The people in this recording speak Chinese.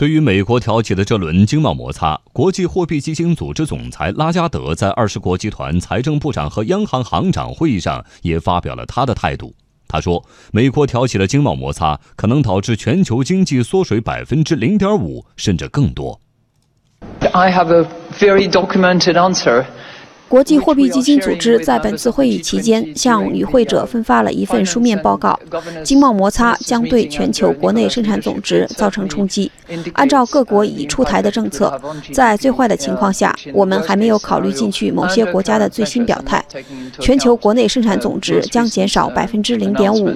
对于美国挑起的这轮经贸摩擦，国际货币基金组织总裁拉加德在二十国集团财政部长和央行行长会议上也发表了他的态度。他说，美国挑起的经贸摩擦，可能导致全球经济缩水百分之零点五，甚至更多。I have a very documented answer. 国际货币基金组织在本次会议期间向与会者分发了一份书面报告。经贸摩擦将对全球国内生产总值造成冲击。按照各国已出台的政策，在最坏的情况下，我们还没有考虑进去某些国家的最新表态，全球国内生产总值将减少百分之零点五。